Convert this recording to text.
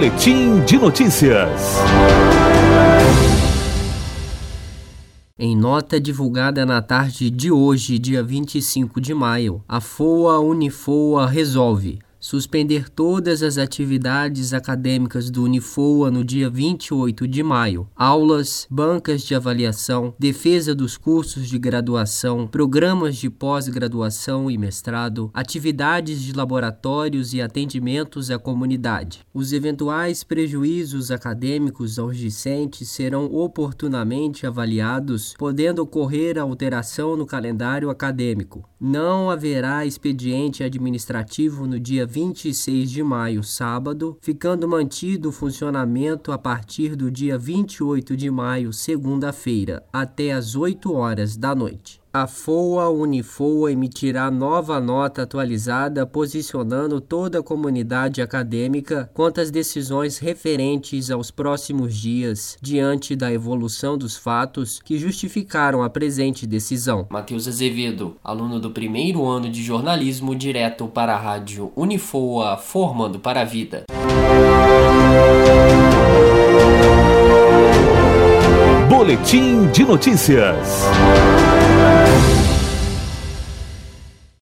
Boletim de Notícias. Em nota divulgada na tarde de hoje, dia 25 de maio, a FOA Unifoa resolve suspender todas as atividades acadêmicas do Unifoa no dia 28 de maio. Aulas, bancas de avaliação, defesa dos cursos de graduação, programas de pós-graduação e mestrado, atividades de laboratórios e atendimentos à comunidade. Os eventuais prejuízos acadêmicos aos discentes serão oportunamente avaliados, podendo ocorrer alteração no calendário acadêmico. Não haverá expediente administrativo no dia 26 de maio, sábado, ficando mantido o funcionamento a partir do dia 28 de maio, segunda-feira, até às 8 horas da noite. A FOA Unifoa emitirá nova nota atualizada posicionando toda a comunidade acadêmica quanto às decisões referentes aos próximos dias, diante da evolução dos fatos que justificaram a presente decisão. Matheus Azevedo, aluno do primeiro ano de jornalismo, direto para a rádio Unifoa, formando para a vida. Boletim de notícias.